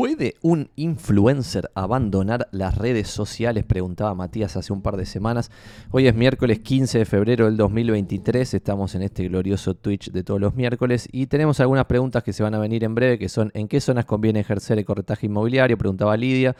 ¿Puede un influencer abandonar las redes sociales? Preguntaba Matías hace un par de semanas. Hoy es miércoles 15 de febrero del 2023. Estamos en este glorioso Twitch de todos los miércoles y tenemos algunas preguntas que se van a venir en breve, que son ¿en qué zonas conviene ejercer el corretaje inmobiliario? Preguntaba Lidia.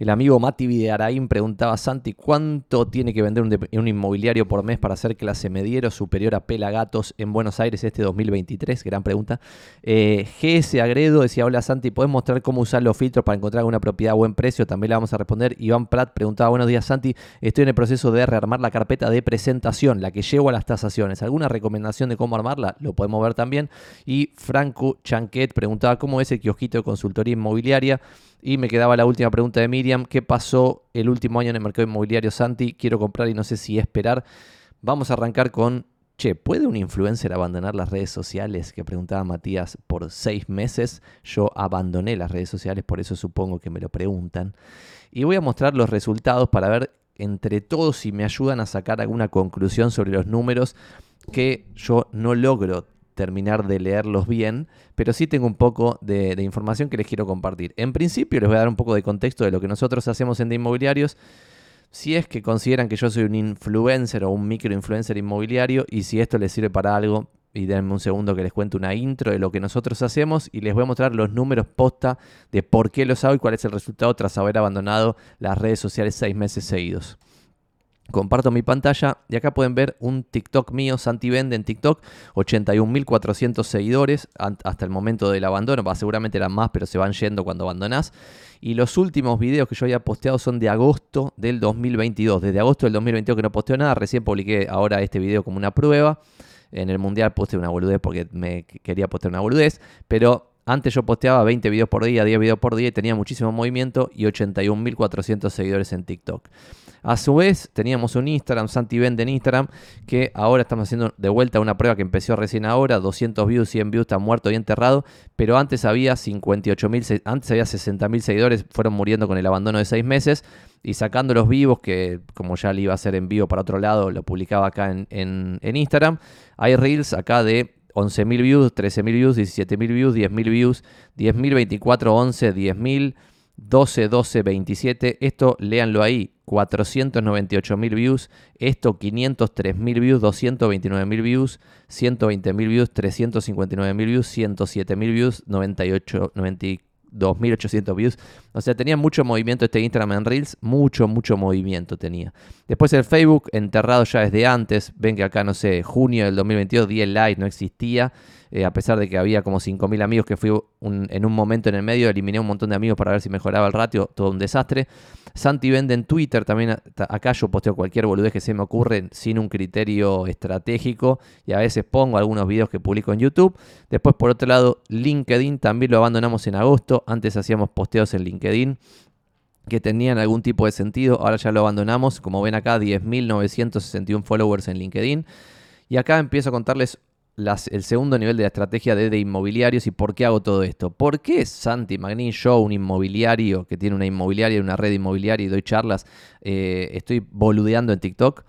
El amigo Mati Videaraín preguntaba a Santi cuánto tiene que vender un, inmobiliario por mes para hacer clase mediero superior a Pelagatos en Buenos Aires este 2023. Gran pregunta. Eh, GS Agredo decía: Hola Santi, ¿puedes mostrar cómo usar los filtros para encontrar una propiedad a buen precio? También le vamos a responder. Iván Prat preguntaba: Buenos días Santi, estoy en el proceso de rearmar la carpeta de presentación, la que llevo a las tasaciones. ¿Alguna recomendación de cómo armarla? Lo podemos ver también. Y Franco Chanquet preguntaba: ¿Cómo es el kiosquito de consultoría inmobiliaria? Y me quedaba la última pregunta de Miriam. ¿Qué pasó el último año en el mercado inmobiliario, Santi? Quiero comprar y no sé si esperar. Vamos a arrancar con, che, ¿puede un influencer abandonar las redes sociales? Que preguntaba Matías por seis meses. Yo abandoné las redes sociales, por eso supongo que me lo preguntan. Y voy a mostrar los resultados para ver entre todos si me ayudan a sacar alguna conclusión sobre los números que yo no logro terminar de leerlos bien, pero sí tengo un poco de, información que les quiero compartir. En principio les voy a dar un poco de contexto de lo que nosotros hacemos en de inmobiliarios. Si es que consideran que yo soy un influencer o un microinfluencer inmobiliario y si esto les sirve para algo, y denme un segundo que les cuente una intro de lo que nosotros hacemos y les voy a mostrar los números posta de por qué los hago y cuál es el resultado tras haber abandonado las redes sociales seis meses seguidos. Comparto mi pantalla y acá pueden ver un TikTok mío, Santi Vende en TikTok, 81.400 seguidores hasta el momento del abandono, seguramente eran más, pero se van yendo cuando abandonás. Y los últimos videos que yo había posteado son de agosto del 2022. Desde agosto del 2022 que no posteo nada, recién publiqué ahora este video como una prueba. En el mundial posté una boludez porque me quería postear una boludez, pero antes yo posteaba 20 videos por día, 10 videos por día y tenía muchísimo movimiento y 81.400 seguidores en TikTok. A su vez, teníamos un Instagram, Santi Vende en Instagram, que ahora estamos haciendo de vuelta una prueba que empezó recién ahora, 200 views, 100 views, está muerto y enterrado, pero antes había 58.000, antes había 60.000 seguidores, fueron muriendo con el abandono de 6 meses, y sacando los vivos, que como ya le iba a hacer en vivo para otro lado, lo publicaba acá en, Instagram, hay reels acá de 11.000 views, 13.000 views, 17.000 views, 10.000 views, 10.000, 24, 11, 10.000, 12, 12, 27. Esto léanlo ahí, 498.000 views. Esto 503.000 views, 229.000 views, 120.000 views, 359.000 views, 107.000 views, 98, 94. 2.800 views. O sea, tenía mucho movimiento este Instagram en Reels, mucho, mucho movimiento tenía. Después el Facebook, enterrado ya desde antes. Ven que acá, no sé, junio del 2022, 10 likes, no existía. Eh, a pesar de que había como 5.000 amigos que fui en un momento en el medio, eliminé un montón de amigos para ver si mejoraba el ratio, todo un desastre. Santi vende en Twitter, también acá yo posteo cualquier boludez que se me ocurre sin un criterio estratégico y a veces pongo algunos videos que publico en YouTube. Después por otro lado, LinkedIn también lo abandonamos en agosto, antes hacíamos posteos en LinkedIn que tenían algún tipo de sentido, ahora ya lo abandonamos, como ven acá 10.961 followers en LinkedIn. Y acá empiezo a contarles el segundo nivel de la estrategia de, inmobiliarios y por qué hago todo esto. ¿Por qué Santi Magnin, yo, un inmobiliario que tiene una inmobiliaria, una red inmobiliaria y doy charlas, eh, estoy boludeando en TikTok?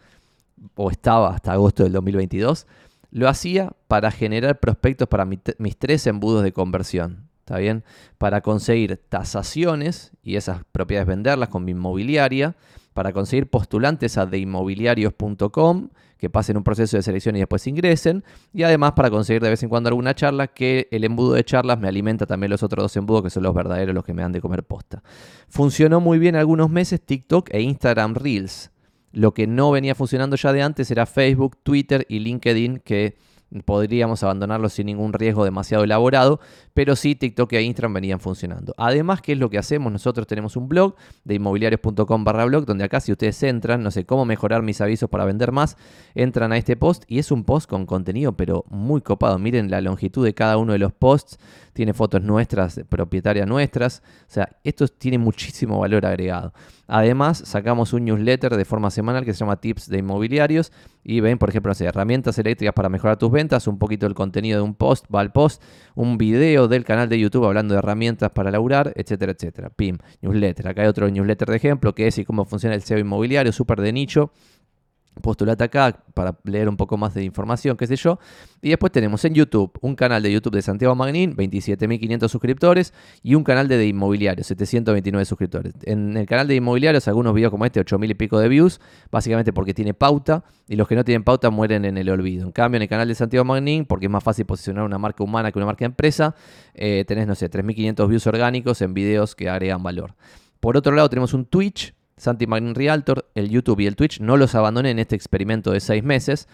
O estaba hasta agosto del 2022. Lo hacía para generar prospectos para mis tres embudos de conversión. ¿Está bien? Para conseguir tasaciones y esas propiedades venderlas con mi inmobiliaria. Para conseguir postulantes a deinmobiliarios.com que pasen un proceso de selección y después ingresen. Y además para conseguir de vez en cuando alguna charla, que el embudo de charlas me alimenta también los otros dos embudos, que son los verdaderos, los que me dan de comer posta. Funcionó muy bien algunos meses TikTok e Instagram Reels. Lo que no venía funcionando ya de antes era Facebook, Twitter y LinkedIn, que podríamos abandonarlo sin ningún riesgo demasiado elaborado, pero sí TikTok e Instagram venían funcionando. Además, ¿qué es lo que hacemos? Nosotros tenemos un blog de inmobiliarios.com barra blog, donde acá si ustedes entran, no sé cómo mejorar mis avisos para vender más, entran a este post y es un post con contenido, pero muy copado. Miren la longitud de cada uno de los posts, tiene fotos nuestras, propietarias nuestras, o sea, esto tiene muchísimo valor agregado. Además, sacamos un newsletter de forma semanal que se llama Tips de Inmobiliarios y ven, por ejemplo, herramientas eléctricas para mejorar tus ventas, un poquito el contenido de un post, va al post, un video del canal de YouTube hablando de herramientas para laburar, etcétera, etcétera. Pim, newsletter. Acá hay otro newsletter de ejemplo que es y cómo funciona el SEO inmobiliario, súper de nicho postulate acá para leer un poco más de información, qué sé yo. Y después tenemos en YouTube un canal de YouTube de Santiago Magnín, 27.500 suscriptores, y un canal de, de inmobiliarios, 729 suscriptores. En el canal de inmobiliarios, algunos videos como este, 8.000 y pico de views, básicamente porque tiene pauta, y los que no tienen pauta mueren en el olvido. En cambio, en el canal de Santiago Magnín, porque es más fácil posicionar una marca humana que una marca empresa, eh, tenés, no sé, 3.500 views orgánicos en videos que agregan valor. Por otro lado, tenemos un Twitch Santi Magnin Realtor, el YouTube y el Twitch, no los abandoné en este experimento de seis meses.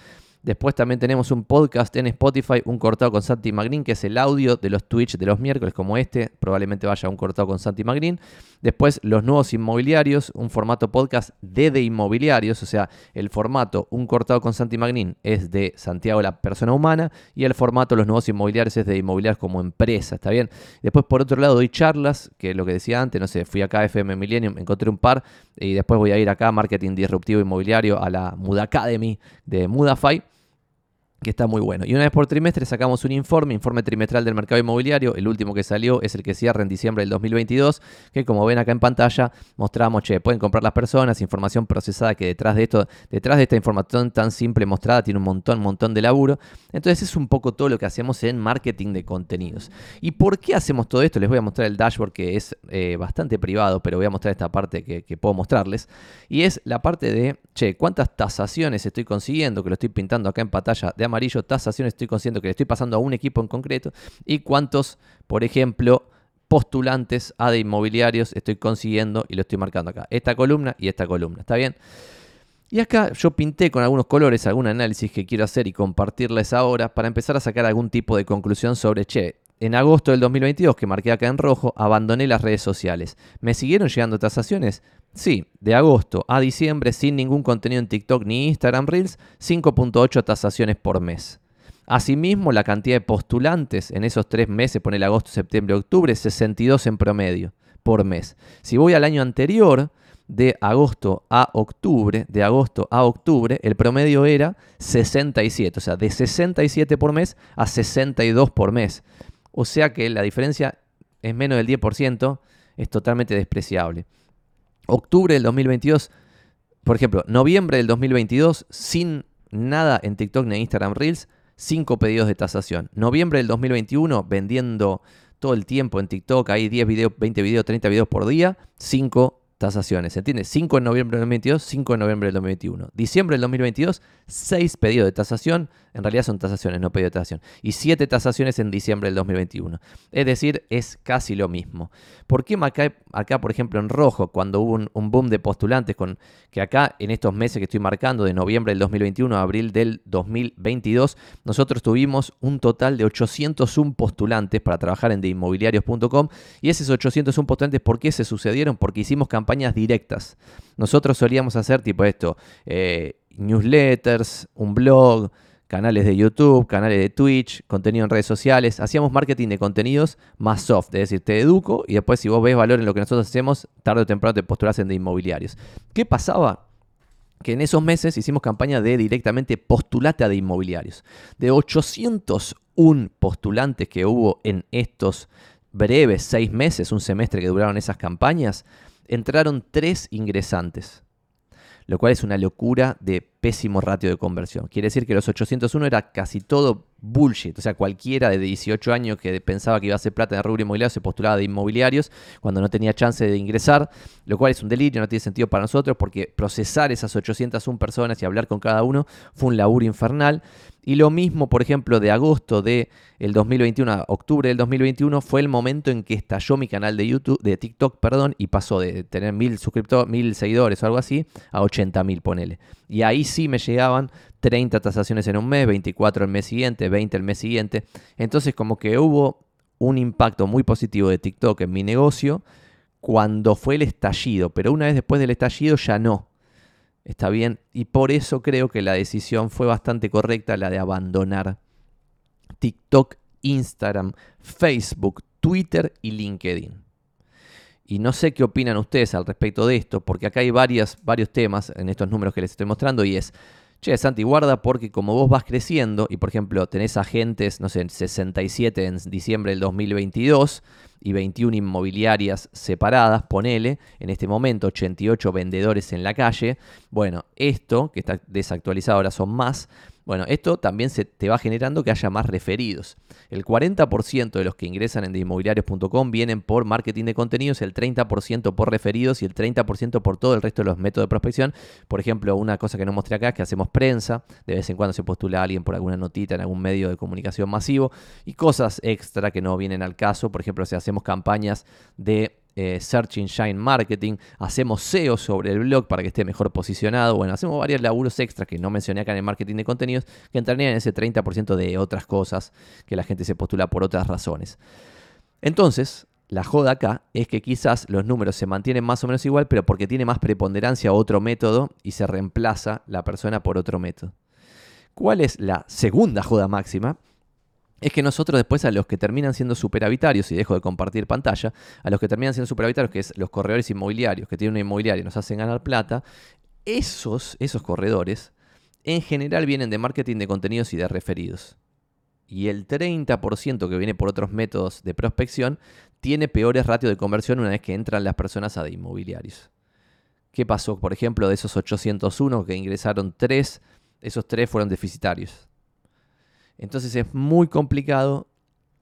Después también tenemos un podcast en Spotify, un cortado con Santi Magnin, que es el audio de los Twitch de los miércoles, como este. Probablemente vaya un cortado con Santi Magnin. Después, los nuevos inmobiliarios, un formato podcast de de inmobiliarios, o sea, el formato un cortado con Santi Magnin es de Santiago, la persona humana, y el formato los nuevos inmobiliarios es de inmobiliarios como empresa, ¿está bien? Después, por otro lado, doy charlas, que lo que decía antes, no sé, fui acá a FM Millennium, encontré un par, y después voy a ir acá a Marketing Disruptivo Inmobiliario, a la Muda Academy de Mudafy que está muy bueno. Y una vez por trimestre sacamos un informe, informe trimestral del mercado inmobiliario. El último que salió es el que cierra en diciembre del 2022, que como ven acá en pantalla, mostramos, che, pueden comprar las personas, información procesada que detrás de esto, detrás de esta información tan simple mostrada, tiene un montón, montón de laburo. Entonces es un poco todo lo que hacemos en marketing de contenidos. ¿Y por qué hacemos todo esto? Les voy a mostrar el dashboard que es eh, bastante privado, pero voy a mostrar esta parte que, puedo mostrarles. Y es la parte de, che, ¿cuántas tasaciones estoy consiguiendo? Que lo estoy pintando acá en pantalla de amarillo, tasaciones estoy consiguiendo que le estoy pasando a un equipo en concreto y cuántos, por ejemplo, postulantes a de inmobiliarios estoy consiguiendo y lo estoy marcando acá. Esta columna y esta columna, ¿está bien? Y acá yo pinté con algunos colores algún análisis que quiero hacer y compartirles ahora para empezar a sacar algún tipo de conclusión sobre, che, en agosto del 2022, que marqué acá en rojo, abandoné las redes sociales. ¿Me siguieron llegando tasaciones? Sí, de agosto a diciembre, sin ningún contenido en TikTok ni Instagram Reels, 5.8 tasaciones por mes. Asimismo, la cantidad de postulantes en esos tres meses, el agosto, septiembre, octubre, 62 en promedio por mes. Si voy al año anterior, de agosto a octubre, de agosto a octubre, el promedio era 67, o sea, de 67 por mes a 62 por mes. O sea que la diferencia es menos del 10%, es totalmente despreciable. Octubre del 2022, por ejemplo, noviembre del 2022, sin nada en TikTok ni Instagram Reels, 5 pedidos de tasación. Noviembre del 2021, vendiendo todo el tiempo en TikTok, hay 10 videos, 20 videos, 30 videos por día, 5 tasaciones. ¿Se entiende? 5 en noviembre del 2022, 5 en noviembre del 2021. Diciembre del 2022, 6 pedidos de tasación. En realidad son tasaciones, no pedidos de tasación. Y 7 tasaciones en diciembre del 2021. Es decir, es casi lo mismo. ¿Por qué acá, acá por ejemplo, en rojo, cuando hubo un, boom de postulantes, con que acá en estos meses que estoy marcando, de noviembre del 2021 a abril del 2022, nosotros tuvimos un total de 801 postulantes para trabajar en deinmobiliarios.com. Y esos 801 postulantes, ¿por qué se sucedieron? Porque hicimos campañas directas. Nosotros solíamos hacer tipo esto, eh, newsletters, un blog, canales de YouTube, canales de Twitch, contenido en redes sociales. Hacíamos marketing de contenidos más soft, es decir, te educo y después si vos ves valor en lo que nosotros hacemos, tarde o temprano te postulas en de inmobiliarios. ¿Qué pasaba? Que en esos meses hicimos campaña de directamente postulate a de inmobiliarios. De 801 postulantes que hubo en estos breves seis meses, un semestre que duraron esas campañas, entraron tres ingresantes lo cual es una locura de pésimo ratio de conversión. Quiere decir que los 801 era casi todo bullshit. O sea, cualquiera de 18 años que pensaba que iba a hacer plata en el rubro inmobiliario se postulaba de inmobiliarios cuando no tenía chance de ingresar, lo cual es un delirio, no tiene sentido para nosotros porque procesar esas 801 personas y hablar con cada uno fue un laburo infernal. Y lo mismo, por ejemplo, de agosto de el 2021 a octubre del 2021 fue el momento en que estalló mi canal de YouTube, de TikTok, perdón, y pasó de tener mil suscriptores, mil seguidores o algo así, a 80 mil, ponele. Y ahí sí me llegaban 30 tasaciones en un mes, 24 el mes siguiente, 20 el mes siguiente. Entonces como que hubo un impacto muy positivo de TikTok en mi negocio cuando fue el estallido, pero una vez después del estallido ya no. Está bien, y por eso creo que la decisión fue bastante correcta, la de abandonar TikTok, Instagram, Facebook, Twitter y LinkedIn. Y no sé qué opinan ustedes al respecto de esto, porque acá hay varios temas en estos números que les estoy mostrando y es, Che, Santi, guarda porque como vos vas creciendo y por ejemplo tenés agentes, no sé, 67 en diciembre del 2022 y 21 inmobiliarias separadas, ponele, en este momento 88 vendedores en la calle, bueno, esto que está desactualizado ahora son más, bueno, esto también se te va generando que haya más referidos. El 40% de los que ingresan en inmobiliarios.com vienen por marketing de contenidos, el 30% por referidos y el 30% por todo el resto de los métodos de prospección. Por ejemplo, una cosa que no mostré acá es que hacemos prensa, de vez en cuando se postula alguien por alguna notita en algún medio de comunicación masivo y cosas extra que no vienen al caso. Por ejemplo, si hacemos campañas de eh, Search Engine Marketing, hacemos SEO sobre el blog para que esté mejor posicionado, bueno, hacemos varios laburos extras que no mencioné acá en el marketing de contenidos, que entrarían en ese 30% de otras cosas que la gente se postula por otras razones. Entonces, la joda acá es que quizás los números se mantienen más o menos igual, pero porque tiene más preponderancia otro método y se reemplaza la persona por otro método. ¿Cuál es la segunda joda máxima? Es que nosotros después a los que terminan siendo superavitarios, y dejo de compartir pantalla, a los que terminan siendo superavitarios, que es los corredores inmobiliarios, que tienen una inmobiliaria y nos hacen ganar plata, esos, esos corredores en general vienen de marketing de contenidos y de referidos. Y el 30% que viene por otros métodos de prospección tiene peores ratios de conversión una vez que entran las personas a de inmobiliarios. ¿Qué pasó? Por ejemplo, de esos 801 que ingresaron 3, esos 3 fueron deficitarios. Entonces es muy complicado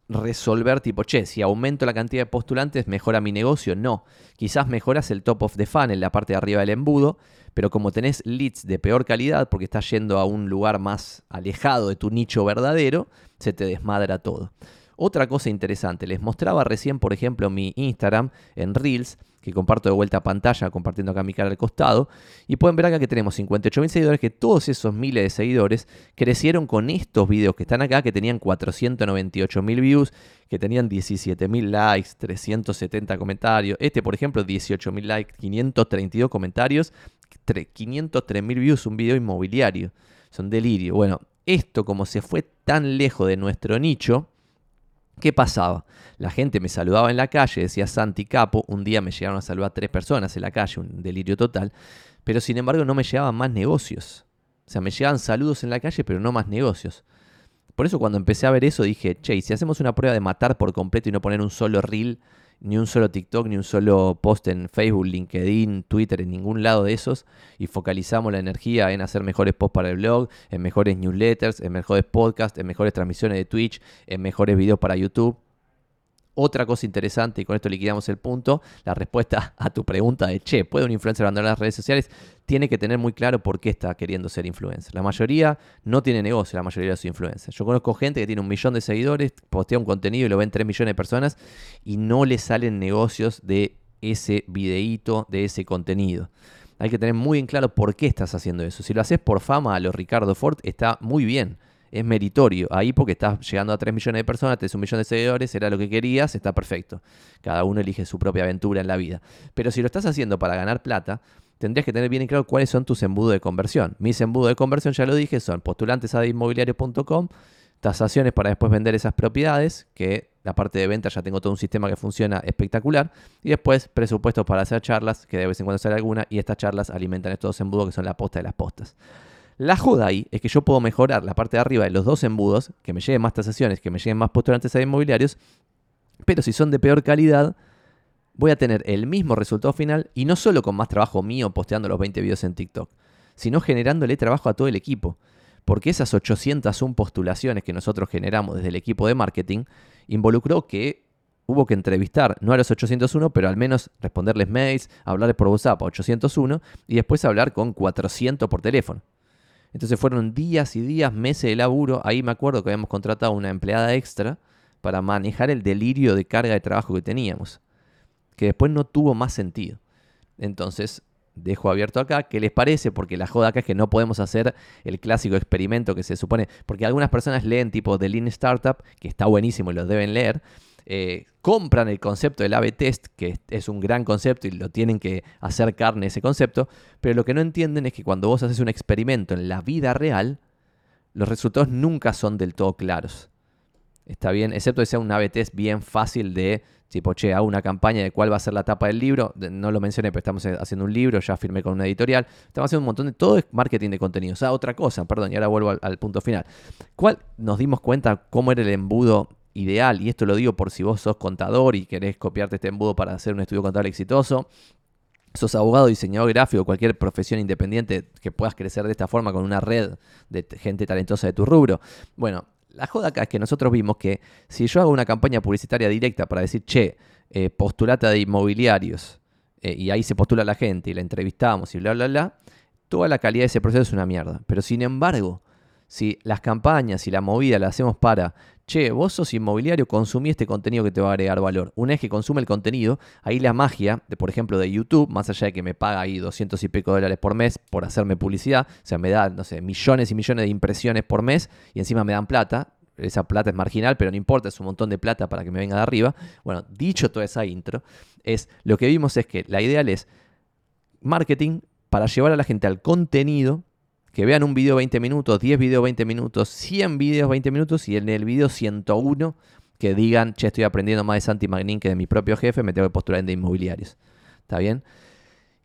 resolver tipo, che, si aumento la cantidad de postulantes, ¿mejora mi negocio? No. Quizás mejoras el top of the funnel, la parte de arriba del embudo, pero como tenés leads de peor calidad porque estás yendo a un lugar más alejado de tu nicho verdadero, se te desmadra todo. Otra cosa interesante, les mostraba recién, por ejemplo, mi Instagram en Reels, que comparto de vuelta a pantalla, compartiendo acá mi cara al costado. Y pueden ver acá que tenemos 58.000 seguidores, que todos esos miles de seguidores crecieron con estos videos que están acá, que tenían 498.000 views, que tenían 17.000 likes, 370 comentarios. Este, por ejemplo, 18.000 likes, 532 comentarios, 503.000 views, un video inmobiliario. Son delirio. Bueno, esto como se fue tan lejos de nuestro nicho, ¿Qué pasaba? La gente me saludaba en la calle, decía Santi Capo, un día me llegaron a saludar tres personas en la calle, un delirio total, pero sin embargo no me llegaban más negocios. O sea, me llegaban saludos en la calle, pero no más negocios. Por eso cuando empecé a ver eso dije, che, si hacemos una prueba de matar por completo y no poner un solo reel ni un solo TikTok, ni un solo post en Facebook, LinkedIn, Twitter, en ningún lado de esos, y focalizamos la energía en hacer mejores posts para el blog, en mejores newsletters, en mejores podcasts, en mejores transmisiones de Twitch, en mejores videos para YouTube. Otra cosa interesante, y con esto liquidamos el punto, la respuesta a tu pregunta de, che, ¿puede un influencer abandonar las redes sociales? Tiene que tener muy claro por qué está queriendo ser influencer. La mayoría no tiene negocio, la mayoría de sus influencers. Yo conozco gente que tiene un millón de seguidores, postea un contenido y lo ven 3 millones de personas y no le salen negocios de ese videíto, de ese contenido. Hay que tener muy en claro por qué estás haciendo eso. Si lo haces por fama a los Ricardo Ford, está muy bien es meritorio. Ahí porque estás llegando a 3 millones de personas, tenés un millón de seguidores, era lo que querías, está perfecto. Cada uno elige su propia aventura en la vida. Pero si lo estás haciendo para ganar plata, tendrías que tener bien en claro cuáles son tus embudos de conversión. Mis embudos de conversión, ya lo dije, son postulantes a inmobiliario.com, tasaciones para después vender esas propiedades, que la parte de venta ya tengo todo un sistema que funciona espectacular, y después presupuestos para hacer charlas, que de vez en cuando sale alguna, y estas charlas alimentan estos embudos que son la posta de las postas. La joda ahí es que yo puedo mejorar la parte de arriba de los dos embudos, que me lleguen más tasaciones, que me lleguen más postulantes a inmobiliarios, pero si son de peor calidad, voy a tener el mismo resultado final y no solo con más trabajo mío posteando los 20 videos en TikTok, sino generándole trabajo a todo el equipo. Porque esas 801 postulaciones que nosotros generamos desde el equipo de marketing involucró que hubo que entrevistar, no a los 801, pero al menos responderles mails, hablarles por WhatsApp a 801 y después hablar con 400 por teléfono. Entonces fueron días y días, meses de laburo. Ahí me acuerdo que habíamos contratado una empleada extra para manejar el delirio de carga de trabajo que teníamos, que después no tuvo más sentido. Entonces, dejo abierto acá, ¿qué les parece? Porque la joda acá es que no podemos hacer el clásico experimento que se supone, porque algunas personas leen tipo de Lean Startup, que está buenísimo y lo deben leer, eh, compran el concepto del A-B test, que es un gran concepto y lo tienen que hacer carne ese concepto, pero lo que no entienden es que cuando vos haces un experimento en la vida real, los resultados nunca son del todo claros. Está bien, excepto que sea un A-B test bien fácil de Tipo, che, hago una campaña de cuál va a ser la tapa del libro. No lo mencioné, pero estamos haciendo un libro, ya firmé con una editorial. Estamos haciendo un montón de. Todo es marketing de contenido. O sea, otra cosa, perdón, y ahora vuelvo al, al punto final. ¿Cuál nos dimos cuenta cómo era el embudo ideal? Y esto lo digo por si vos sos contador y querés copiarte este embudo para hacer un estudio contable exitoso sos abogado, diseñador gráfico, cualquier profesión independiente que puedas crecer de esta forma con una red de gente talentosa de tu rubro. Bueno, la joda acá es que nosotros vimos que si yo hago una campaña publicitaria directa para decir, che, eh, postulata de inmobiliarios, eh, y ahí se postula la gente y la entrevistamos y bla, bla, bla, toda la calidad de ese proceso es una mierda. Pero sin embargo, si las campañas y la movida la hacemos para, che, vos sos inmobiliario, consumí este contenido que te va a agregar valor. Una vez que consume el contenido, ahí la magia, de, por ejemplo, de YouTube, más allá de que me paga ahí 200 y pico dólares por mes por hacerme publicidad, o sea, me da, no sé, millones y millones de impresiones por mes y encima me dan plata, esa plata es marginal, pero no importa, es un montón de plata para que me venga de arriba. Bueno, dicho toda esa intro, es lo que vimos es que la ideal es marketing para llevar a la gente al contenido, que vean un video 20 minutos, 10 videos 20 minutos, 100 videos 20 minutos y en el video 101 que digan, che, estoy aprendiendo más de Santi Magnin que de mi propio jefe, me tengo que postular en de inmobiliarios. ¿Está bien?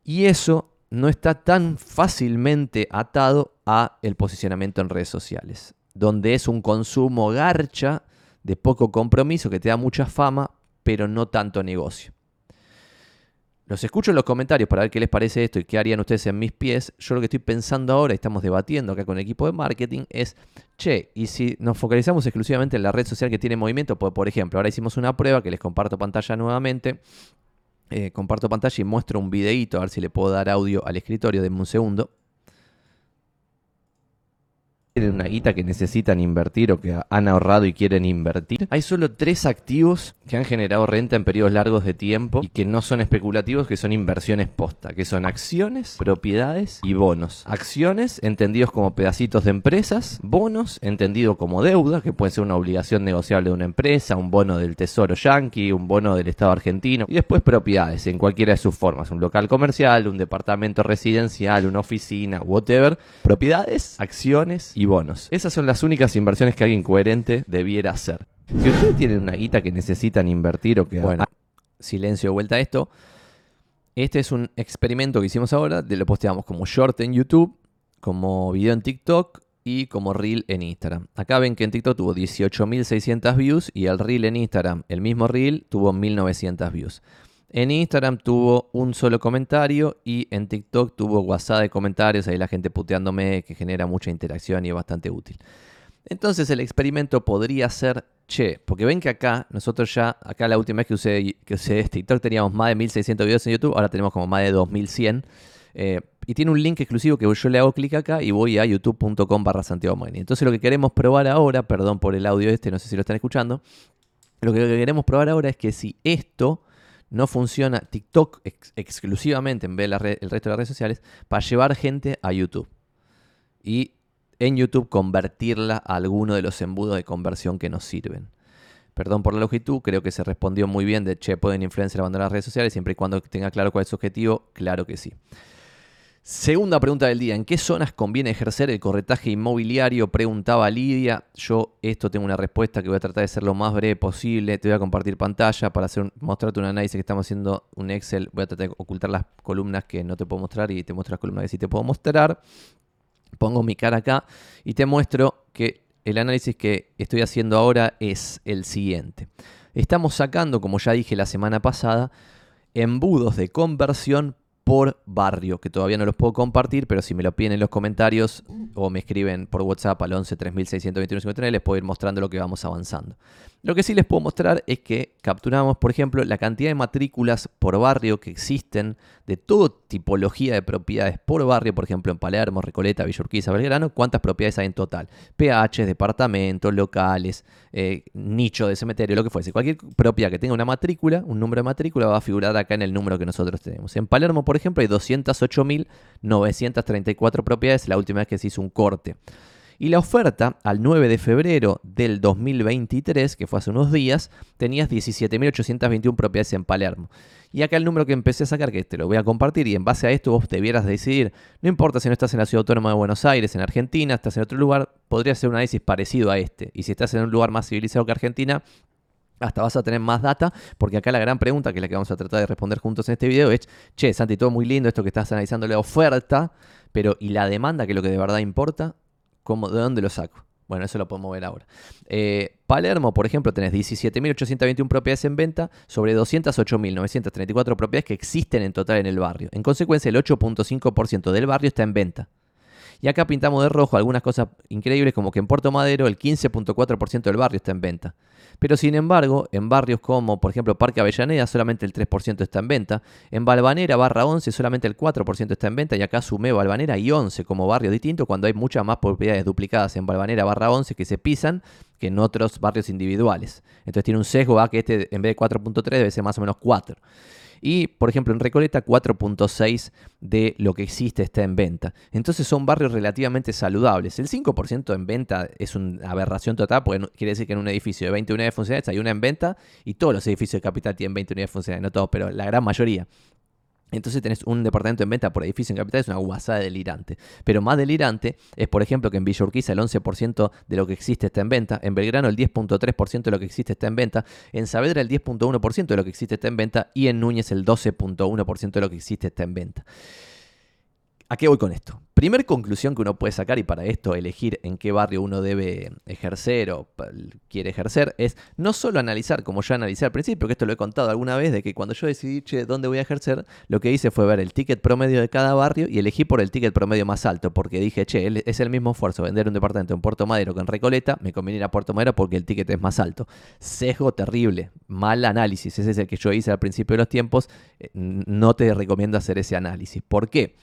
Y eso no está tan fácilmente atado a el posicionamiento en redes sociales donde es un consumo garcha de poco compromiso que te da mucha fama, pero no tanto negocio. Los escucho en los comentarios para ver qué les parece esto y qué harían ustedes en mis pies. Yo lo que estoy pensando ahora, estamos debatiendo acá con el equipo de marketing, es, che, y si nos focalizamos exclusivamente en la red social que tiene movimiento, pues, por ejemplo, ahora hicimos una prueba que les comparto pantalla nuevamente. Eh, comparto pantalla y muestro un videito, a ver si le puedo dar audio al escritorio, denme un segundo tienen una guita que necesitan invertir o que han ahorrado y quieren invertir. Hay solo tres activos que han generado renta en periodos largos de tiempo y que no son especulativos, que son inversiones posta, que son acciones, propiedades y bonos. Acciones entendidos como pedacitos de empresas, bonos entendido como deuda, que puede ser una obligación negociable de una empresa, un bono del Tesoro Yankee, un bono del Estado argentino y después propiedades en cualquiera de sus formas, un local comercial, un departamento residencial, una oficina, whatever. Propiedades, acciones y bonos. Esas son las únicas inversiones que alguien coherente debiera hacer. Si ustedes tienen una guita que necesitan invertir o que... Bueno, silencio, vuelta a esto. Este es un experimento que hicimos ahora, de lo posteamos como short en YouTube, como video en TikTok y como reel en Instagram. Acá ven que en TikTok tuvo 18.600 views y el reel en Instagram, el mismo reel, tuvo 1.900 views. En Instagram tuvo un solo comentario y en TikTok tuvo WhatsApp de comentarios, ahí la gente puteándome, que genera mucha interacción y es bastante útil. Entonces el experimento podría ser, che, porque ven que acá, nosotros ya, acá la última vez que usé, que usé TikTok teníamos más de 1600 videos en YouTube, ahora tenemos como más de 2100. Eh, y tiene un link exclusivo que yo le hago clic acá y voy a youtube.com barra Santiago Entonces lo que queremos probar ahora, perdón por el audio este, no sé si lo están escuchando, lo que queremos probar ahora es que si esto no funciona TikTok exclusivamente en vez del el resto de las redes sociales para llevar gente a YouTube. Y en YouTube convertirla a alguno de los embudos de conversión que nos sirven. Perdón por la longitud, creo que se respondió muy bien de, che, pueden influenciar abandonar las redes sociales siempre y cuando tenga claro cuál es su objetivo, claro que sí. Segunda pregunta del día, ¿en qué zonas conviene ejercer el corretaje inmobiliario? Preguntaba Lidia. Yo esto tengo una respuesta que voy a tratar de ser lo más breve posible. Te voy a compartir pantalla para hacer mostrarte un análisis que estamos haciendo un Excel. Voy a tratar de ocultar las columnas que no te puedo mostrar y te muestro las columnas que sí te puedo mostrar. Pongo mi cara acá y te muestro que el análisis que estoy haciendo ahora es el siguiente. Estamos sacando, como ya dije la semana pasada, embudos de conversión por barrio, que todavía no los puedo compartir, pero si me lo piden en los comentarios o me escriben por WhatsApp al 11 3621 59, les puedo ir mostrando lo que vamos avanzando. Lo que sí les puedo mostrar es que capturamos, por ejemplo, la cantidad de matrículas por barrio que existen de toda tipología de propiedades por barrio, por ejemplo, en Palermo, Recoleta, Villurquiza, Belgrano, cuántas propiedades hay en total. PH, departamentos, locales, eh, nicho de cementerio, lo que fuese. Cualquier propiedad que tenga una matrícula, un número de matrícula, va a figurar acá en el número que nosotros tenemos. En Palermo, por ejemplo, hay 208.934 propiedades, la última vez que se hizo un corte. Y la oferta al 9 de febrero del 2023, que fue hace unos días, tenías 17.821 propiedades en Palermo. Y acá el número que empecé a sacar, que te lo voy a compartir, y en base a esto vos debieras decidir, no importa si no estás en la Ciudad Autónoma de Buenos Aires, en Argentina, estás en otro lugar, podría ser un análisis parecido a este. Y si estás en un lugar más civilizado que Argentina, hasta vas a tener más data, porque acá la gran pregunta, que es la que vamos a tratar de responder juntos en este video, es, che, Santi, todo muy lindo esto que estás analizando la oferta, pero ¿y la demanda, que es lo que de verdad importa? ¿Cómo, ¿De dónde lo saco? Bueno, eso lo podemos ver ahora. Eh, Palermo, por ejemplo, tenés 17.821 propiedades en venta sobre 208.934 propiedades que existen en total en el barrio. En consecuencia, el 8.5% del barrio está en venta. Y acá pintamos de rojo algunas cosas increíbles como que en Puerto Madero el 15.4% del barrio está en venta. Pero sin embargo, en barrios como por ejemplo Parque Avellaneda solamente el 3% está en venta. En Balvanera barra 11 solamente el 4% está en venta. Y acá sumé Balvanera y 11 como barrio distinto cuando hay muchas más propiedades duplicadas en Balvanera barra 11 que se pisan que en otros barrios individuales. Entonces tiene un sesgo a que este en vez de 4.3 debe ser más o menos 4. Y, por ejemplo, en Recoleta 4.6 de lo que existe está en venta. Entonces son barrios relativamente saludables. El 5% en venta es una aberración total, porque quiere decir que en un edificio de 20 unidades funcionales hay una en venta y todos los edificios de capital tienen 20 unidades funcionales. No todos, pero la gran mayoría. Entonces tenés un departamento en venta por edificio en capital, es una guasada delirante. Pero más delirante es, por ejemplo, que en Villa Urquiza el 11% de lo que existe está en venta, en Belgrano el 10.3% de lo que existe está en venta, en Saavedra el 10.1% de lo que existe está en venta y en Núñez el 12.1% de lo que existe está en venta. ¿A qué voy con esto? Primer conclusión que uno puede sacar y para esto elegir en qué barrio uno debe ejercer o quiere ejercer es no solo analizar, como yo analicé al principio, que esto lo he contado alguna vez, de que cuando yo decidí che, dónde voy a ejercer, lo que hice fue ver el ticket promedio de cada barrio y elegí por el ticket promedio más alto, porque dije, che, es el mismo esfuerzo vender un departamento en Puerto Madero que en Recoleta, me conviene ir a Puerto Madero porque el ticket es más alto. Sesgo terrible, mal análisis, ese es el que yo hice al principio de los tiempos, eh, no te recomiendo hacer ese análisis. ¿Por qué?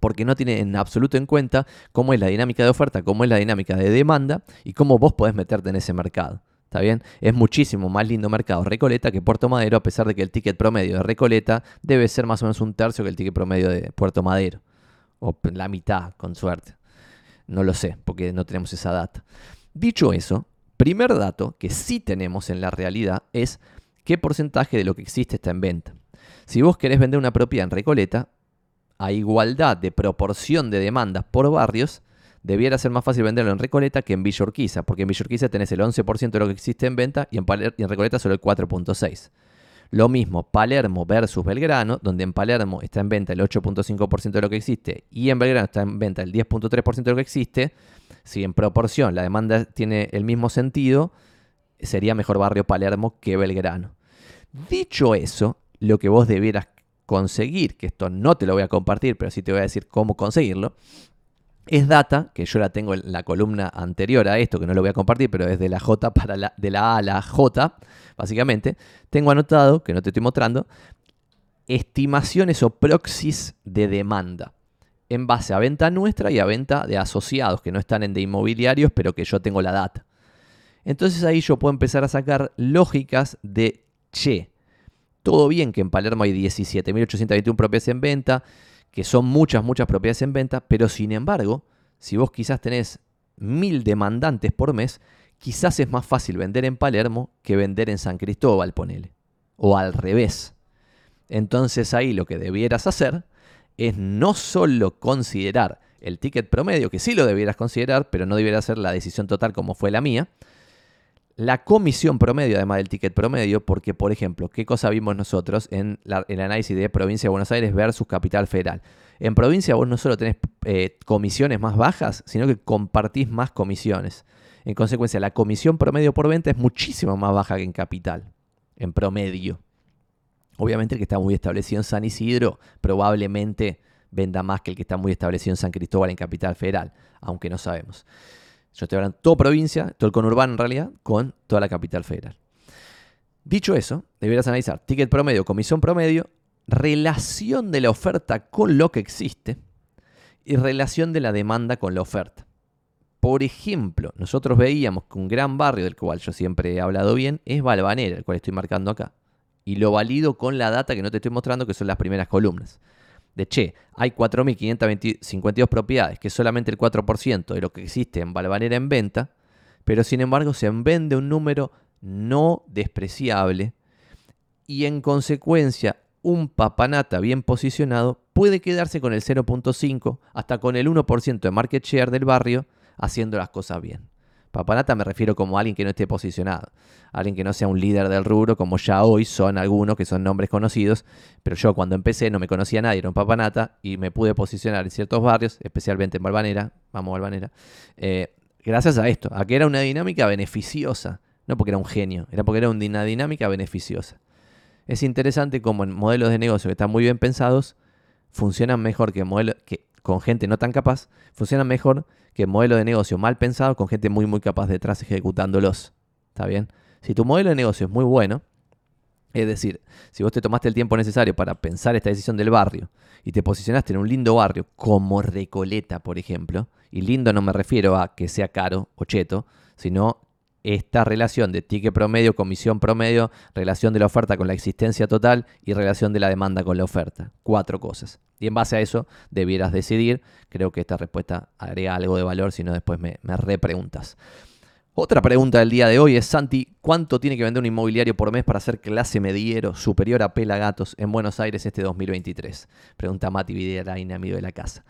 Porque no tiene en absoluto en cuenta cómo es la dinámica de oferta, cómo es la dinámica de demanda y cómo vos podés meterte en ese mercado. ¿Está bien? Es muchísimo más lindo mercado Recoleta que Puerto Madero, a pesar de que el ticket promedio de Recoleta debe ser más o menos un tercio que el ticket promedio de Puerto Madero. O la mitad, con suerte. No lo sé, porque no tenemos esa data. Dicho eso, primer dato que sí tenemos en la realidad es qué porcentaje de lo que existe está en venta. Si vos querés vender una propiedad en Recoleta, a igualdad de proporción de demandas por barrios, debiera ser más fácil venderlo en Recoleta que en Villa Urquiza, porque en Villa Urquiza tenés el 11% de lo que existe en venta y en, Recoleta solo el 4.6%. Lo mismo, Palermo versus Belgrano, donde en Palermo está en venta el 8.5% de lo que existe y en Belgrano está en venta el 10.3% de lo que existe, si en proporción la demanda tiene el mismo sentido, sería mejor barrio Palermo que Belgrano. Dicho eso, lo que vos debieras conseguir, que esto no te lo voy a compartir, pero sí te voy a decir cómo conseguirlo, es data, que yo la tengo en la columna anterior a esto, que no lo voy a compartir, pero es de la J para la, de la A a la J, básicamente. Tengo anotado, que no te estoy mostrando, estimaciones o proxies de demanda en base a venta nuestra y a venta de asociados que no están en de inmobiliarios, pero que yo tengo la data. Entonces ahí yo puedo empezar a sacar lógicas de, che, todo bien que en Palermo hay 17.821 propiedades en venta, que son muchas, muchas propiedades en venta, pero sin embargo, si vos quizás tenés mil demandantes por mes, quizás es más fácil vender en Palermo que vender en San Cristóbal, ponele. O al revés. Entonces ahí lo que debieras hacer es no solo considerar el ticket promedio, que sí lo debieras considerar, pero no debiera ser la decisión total como fue la mía, la comisión promedio, además del ticket promedio, porque, por ejemplo, ¿qué cosa vimos nosotros en el análisis de provincia de Buenos Aires versus capital federal? En provincia vos no solo tenés eh, comisiones más bajas, sino que compartís más comisiones. En consecuencia, la comisión promedio por venta es muchísimo más baja que en capital, en promedio. Obviamente el que está muy establecido en San Isidro probablemente venda más que el que está muy establecido en San Cristóbal en capital federal, aunque no sabemos. Yo estoy hablando toda provincia, todo el conurbano en realidad, con toda la capital federal. Dicho eso, deberás analizar ticket promedio, comisión promedio, relación de la oferta con lo que existe y relación de la demanda con la oferta. Por ejemplo, nosotros veíamos que un gran barrio del cual yo siempre he hablado bien es Balvanera, el cual estoy marcando acá. Y lo valido con la data que no te estoy mostrando, que son las primeras columnas de che, hay 4.552 propiedades, que es solamente el 4% de lo que existe en Valvanera en venta, pero sin embargo se vende un número no despreciable y en consecuencia un papanata bien posicionado puede quedarse con el 0.5 hasta con el 1% de market share del barrio haciendo las cosas bien. Papanata me refiero como alguien que no esté posicionado, alguien que no sea un líder del rubro, como ya hoy son algunos que son nombres conocidos, pero yo cuando empecé no me conocía a nadie, era un papanata y me pude posicionar en ciertos barrios, especialmente en Balvanera, vamos Balvanera, eh, gracias a esto, a que era una dinámica beneficiosa, no porque era un genio, era porque era una dinámica beneficiosa. Es interesante cómo en modelos de negocio que están muy bien pensados, funcionan mejor que modelos que con gente no tan capaz, funcionan mejor que modelo de negocio mal pensado con gente muy muy capaz detrás ejecutándolos. ¿Está bien? Si tu modelo de negocio es muy bueno, es decir, si vos te tomaste el tiempo necesario para pensar esta decisión del barrio y te posicionaste en un lindo barrio como Recoleta, por ejemplo, y lindo no me refiero a que sea caro o cheto, sino esta relación de ticket promedio, comisión promedio, relación de la oferta con la existencia total y relación de la demanda con la oferta. Cuatro cosas. Y en base a eso debieras decidir. Creo que esta respuesta agrega algo de valor, si no después me, me repreguntas. Otra pregunta del día de hoy es, Santi, ¿cuánto tiene que vender un inmobiliario por mes para ser clase mediero superior a Pelagatos en Buenos Aires este 2023? Pregunta Mati Viderain, amigo de la casa.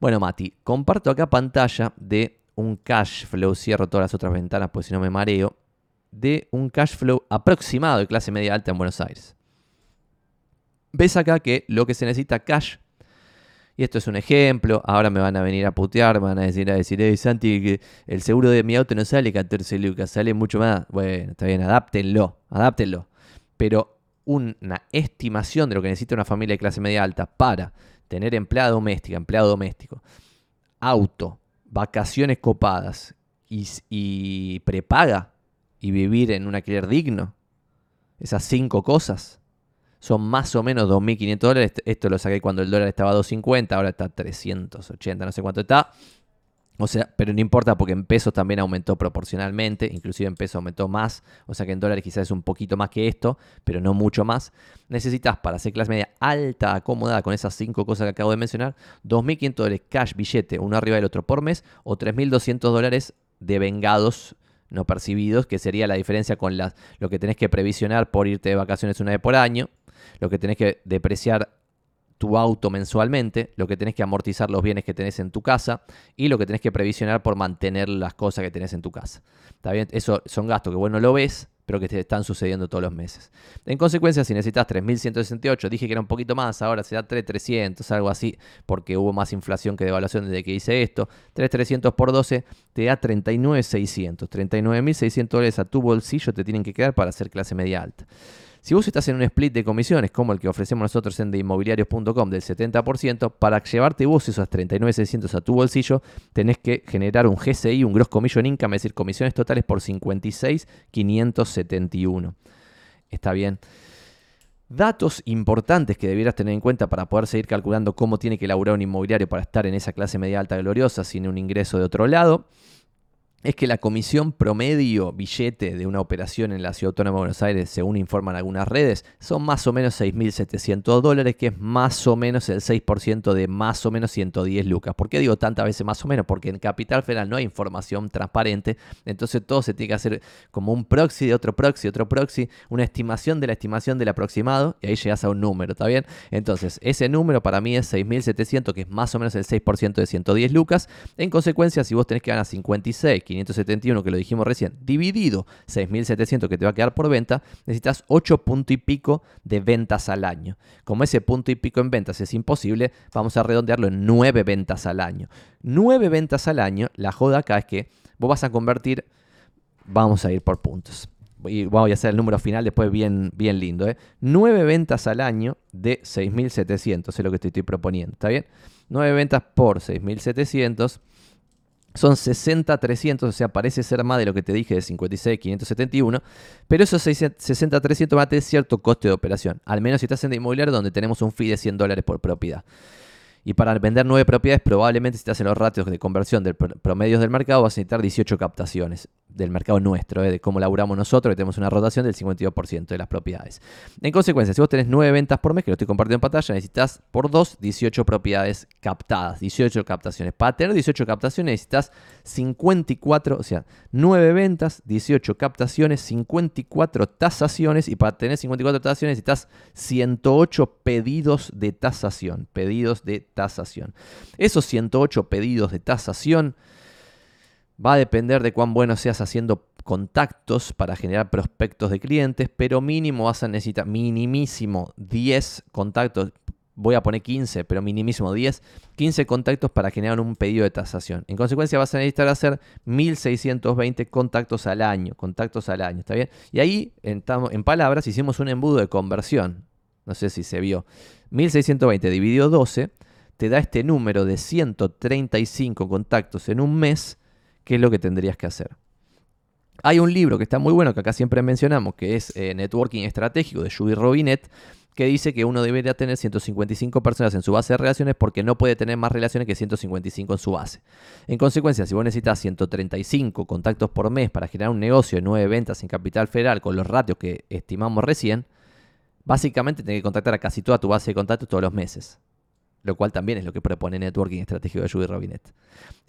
Bueno, Mati, comparto acá pantalla de un cash flow, cierro todas las otras ventanas pues si no me mareo, de un cash flow aproximado de clase media alta en Buenos Aires. Ves acá que lo que se necesita cash, y esto es un ejemplo, ahora me van a venir a putear, me van a decir, a decir, hey Santi, el seguro de mi auto no sale 14 lucas, sale mucho más. Bueno, está bien, adáptenlo, adáptenlo. Pero una estimación de lo que necesita una familia de clase media alta para tener empleada doméstica, empleado doméstico, auto, vacaciones copadas y, prepaga y vivir en un alquiler digno, esas cinco cosas, son más o menos 2.500 dólares. Esto lo saqué cuando el dólar estaba a 2.50, ahora está a 380, no sé cuánto está. O sea, pero no importa porque en pesos también aumentó proporcionalmente, inclusive en pesos aumentó más, o sea que en dólares quizás es un poquito más que esto, pero no mucho más. Necesitas para hacer clase media alta, acomodada con esas cinco cosas que acabo de mencionar, 2.500 dólares cash, billete, uno arriba del otro por mes, o 3.200 dólares de vengados no percibidos, que sería la diferencia con las, lo que tenés que previsionar por irte de vacaciones una vez por año, lo que tenés que depreciar tu auto mensualmente, lo que tenés que amortizar los bienes que tenés en tu casa y lo que tenés que previsionar por mantener las cosas que tenés en tu casa. ¿Está bien? Eso son gastos que vos no lo ves, pero que te están sucediendo todos los meses. En consecuencia, si necesitas 3.168, dije que era un poquito más, ahora será 3.300, algo así, porque hubo más inflación que devaluación desde que hice esto. 3.300 por 12 te da 39.600. 39.600 dólares a tu bolsillo te tienen que quedar para hacer clase media alta. Si vos estás en un split de comisiones como el que ofrecemos nosotros en deinmobiliarios.com del 70%, para llevarte vos esos 39.600 a tu bolsillo, tenés que generar un GCI, un Gross Commission Income, es decir, comisiones totales por 56.571. Está bien. Datos importantes que debieras tener en cuenta para poder seguir calculando cómo tiene que elaborar un inmobiliario para estar en esa clase media alta gloriosa sin un ingreso de otro lado es que la comisión promedio billete de una operación en la Ciudad Autónoma de Buenos Aires, según informan algunas redes, son más o menos 6.700 dólares, que es más o menos el 6% de más o menos 110 lucas. ¿Por qué digo tantas veces más o menos? Porque en Capital Federal no hay información transparente, entonces todo se tiene que hacer como un proxy de otro proxy, otro proxy, una estimación de la estimación del aproximado, y ahí llegas a un número, ¿está bien? Entonces, ese número para mí es 6.700, que es más o menos el 6% de 110 lucas. En consecuencia, si vos tenés que ganar 56, 571 que lo dijimos recién, dividido 6.700 que te va a quedar por venta, necesitas 8 puntos y pico de ventas al año. Como ese punto y pico en ventas es imposible, vamos a redondearlo en 9 ventas al año. 9 ventas al año, la joda acá es que vos vas a convertir, vamos a ir por puntos. Y voy a hacer el número final después bien, bien lindo. ¿eh? 9 ventas al año de 6.700, es lo que te estoy proponiendo, ¿está bien? 9 ventas por 6.700 son 60-300, o sea, parece ser más de lo que te dije de 56-571, pero esos 60-300 van a tener cierto coste de operación, al menos si estás en inmobiliario donde tenemos un fee de 100 dólares por propiedad. Y para vender nueve propiedades, probablemente si estás en los ratios de conversión de promedios del mercado, vas a necesitar 18 captaciones del mercado nuestro, ¿eh? de cómo laburamos nosotros, que tenemos una rotación del 52% de las propiedades. En consecuencia, si vos tenés 9 ventas por mes, que lo estoy compartiendo en pantalla, necesitas por 2, 18 propiedades captadas, 18 captaciones. Para tener 18 captaciones necesitas 54, o sea, 9 ventas, 18 captaciones, 54 tasaciones, y para tener 54 tasaciones necesitas 108 pedidos de tasación, pedidos de tasación. Esos 108 pedidos de tasación Va a depender de cuán bueno seas haciendo contactos para generar prospectos de clientes, pero mínimo vas a necesitar, minimísimo 10 contactos voy a poner 15, pero minimísimo 10, 15 contactos para generar un pedido de tasación. En consecuencia vas a necesitar hacer 1620 contactos al año, contactos al año, ¿está bien? Y ahí, en, en palabras, hicimos un embudo de conversión. No sé si se vio. 1620 dividido 12 te da este número de 135 contactos en un mes, que es lo que tendrías que hacer. Hay un libro que está muy bueno, que acá siempre mencionamos, que es eh, Networking Estratégico de Judy Robinet, que dice que uno debería tener 155 personas en su base de relaciones porque no puede tener más relaciones que 155 en su base. En consecuencia, si vos necesitas 135 contactos por mes para generar un negocio de 9 ventas en capital federal con los ratios que estimamos recién, básicamente tenés que contactar a casi toda tu base de contactos todos los meses lo cual también es lo que propone Networking Estratégico de Judy Robinet.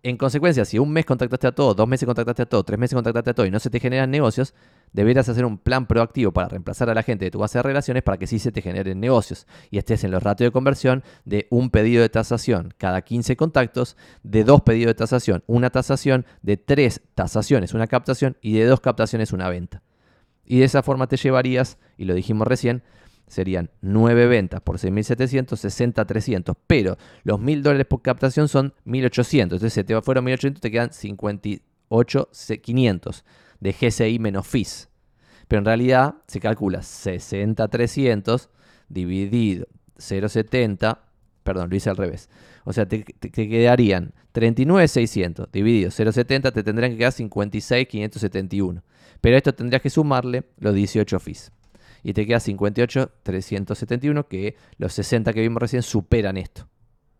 En consecuencia, si un mes contactaste a todo, dos meses contactaste a todo, tres meses contactaste a todo y no se te generan negocios, deberás hacer un plan proactivo para reemplazar a la gente de tu base de relaciones para que sí se te generen negocios y estés en los ratios de conversión de un pedido de tasación cada 15 contactos, de dos pedidos de tasación, una tasación, de tres tasaciones, una captación y de dos captaciones, una venta. Y de esa forma te llevarías, y lo dijimos recién, serían 9 ventas por 6.700, 60.300. Pero los 1.000 dólares por captación son 1.800. Entonces, si te fueron 1.800, te quedan 58.500 de GCI menos fees. Pero en realidad se calcula 60.300 dividido 0.70. Perdón, lo hice al revés. O sea, te, te quedarían 39.600 dividido 0.70, te tendrían que quedar 56.571. Pero esto tendrías que sumarle los 18 fees y te queda 58,371, que los 60 que vimos recién superan esto.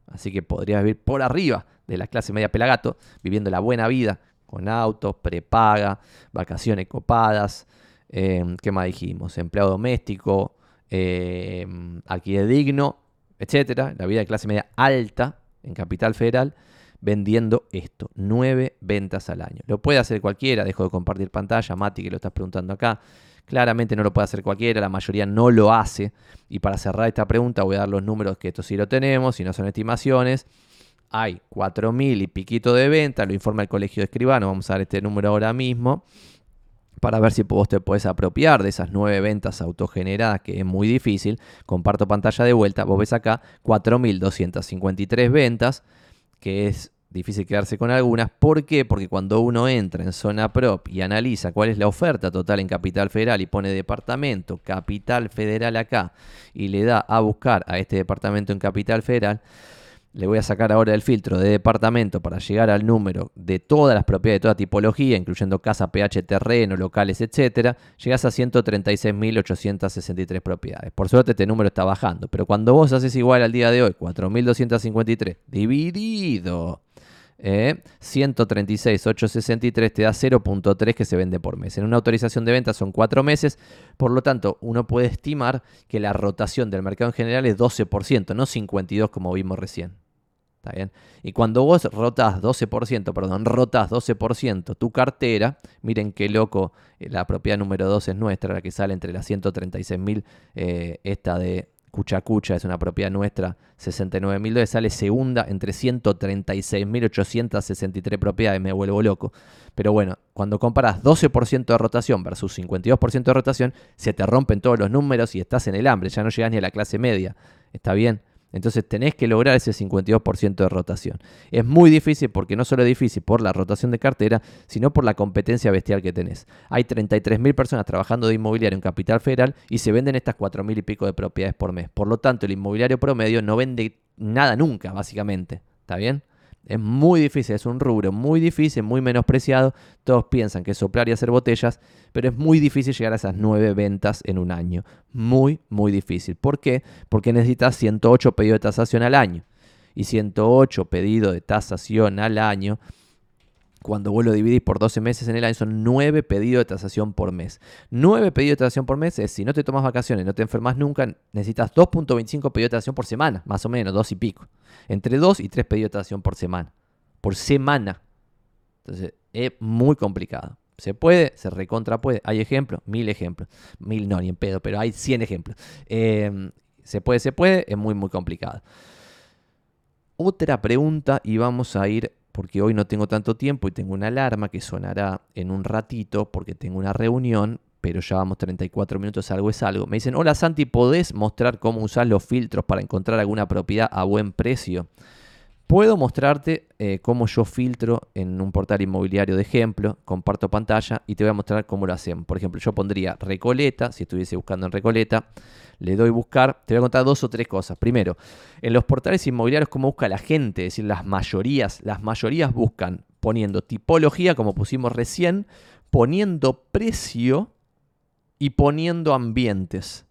Así que podrías vivir por arriba de la clase media pelagato, viviendo la buena vida, con autos, prepaga, vacaciones copadas, em, ¿qué más dijimos? Empleado doméstico, eh, alquiler digno, etcétera. La vida de clase media alta en Capital Federal vendiendo esto, nueve ventas al año. Lo puede hacer cualquiera, dejo de compartir pantalla, Mati que lo estás preguntando acá. Claramente no lo puede hacer cualquiera, la mayoría no lo hace. Y para cerrar esta pregunta voy a dar los números que esto sí lo tenemos, si no son estimaciones. Hay 4.000 y piquito de venta, lo informa el colegio de escribano, vamos a dar este número ahora mismo para ver si vos te puedes apropiar de esas nueve ventas autogeneradas, que es muy difícil. Comparto pantalla de vuelta, vos ves acá 4.253 ventas, que es difícil quedarse con algunas. ¿Por qué? Porque cuando uno entra en zona prop y analiza cuál es la oferta total en Capital Federal y pone departamento, Capital Federal acá, y le da a buscar a este departamento en Capital Federal, le voy a sacar ahora el filtro de departamento para llegar al número de todas las propiedades de toda tipología, incluyendo casa, PH, terreno, locales, etcétera, llegas a 136.863 propiedades. Por suerte este número está bajando, pero cuando vos haces igual al día de hoy, 4.253 dividido eh, 136,863 te da 0.3 que se vende por mes. En una autorización de venta son 4 meses, por lo tanto uno puede estimar que la rotación del mercado en general es 12%, no 52 como vimos recién. ¿Está bien? Y cuando vos rotas 12%, perdón, rotas 12% tu cartera, miren qué loco, eh, la propiedad número 2 es nuestra, la que sale entre las 136.000, eh, esta de Cucha es una propiedad nuestra, 69 mil dólares, sale segunda entre 136.863 propiedades, me vuelvo loco. Pero bueno, cuando comparas 12% de rotación versus 52% de rotación, se te rompen todos los números y estás en el hambre, ya no llegas ni a la clase media. ¿Está bien? Entonces tenés que lograr ese 52% de rotación. Es muy difícil porque no solo es difícil por la rotación de cartera, sino por la competencia bestial que tenés. Hay 33.000 personas trabajando de inmobiliario en Capital Federal y se venden estas 4.000 y pico de propiedades por mes. Por lo tanto, el inmobiliario promedio no vende nada nunca, básicamente. ¿Está bien? Es muy difícil, es un rubro muy difícil, muy menospreciado. Todos piensan que soplar y hacer botellas, pero es muy difícil llegar a esas nueve ventas en un año. Muy, muy difícil. ¿Por qué? Porque necesitas 108 pedidos de tasación al año. Y 108 pedidos de tasación al año cuando vos lo dividís por 12 meses en el año, son 9 pedidos de tasación por mes. 9 pedidos de tasación por mes es, si no te tomas vacaciones, no te enfermas nunca, necesitas 2.25 pedidos de tasación por semana, más o menos, 2 y pico. Entre 2 y 3 pedidos de tasación por semana. Por semana. Entonces, es muy complicado. ¿Se puede? ¿Se recontra puede? ¿Hay ejemplos? Mil ejemplos. Mil no, ni en pedo, pero hay 100 ejemplos. Eh, ¿Se puede? ¿Se puede? Es muy, muy complicado. Otra pregunta y vamos a ir porque hoy no tengo tanto tiempo y tengo una alarma que sonará en un ratito porque tengo una reunión, pero ya vamos 34 minutos, algo es algo. Me dicen, hola Santi, ¿podés mostrar cómo usar los filtros para encontrar alguna propiedad a buen precio? Puedo mostrarte eh, cómo yo filtro en un portal inmobiliario de ejemplo, comparto pantalla y te voy a mostrar cómo lo hacen. Por ejemplo, yo pondría Recoleta, si estuviese buscando en Recoleta, le doy buscar, te voy a contar dos o tres cosas. Primero, en los portales inmobiliarios, cómo busca la gente, es decir, las mayorías, las mayorías buscan poniendo tipología, como pusimos recién, poniendo precio y poniendo ambientes.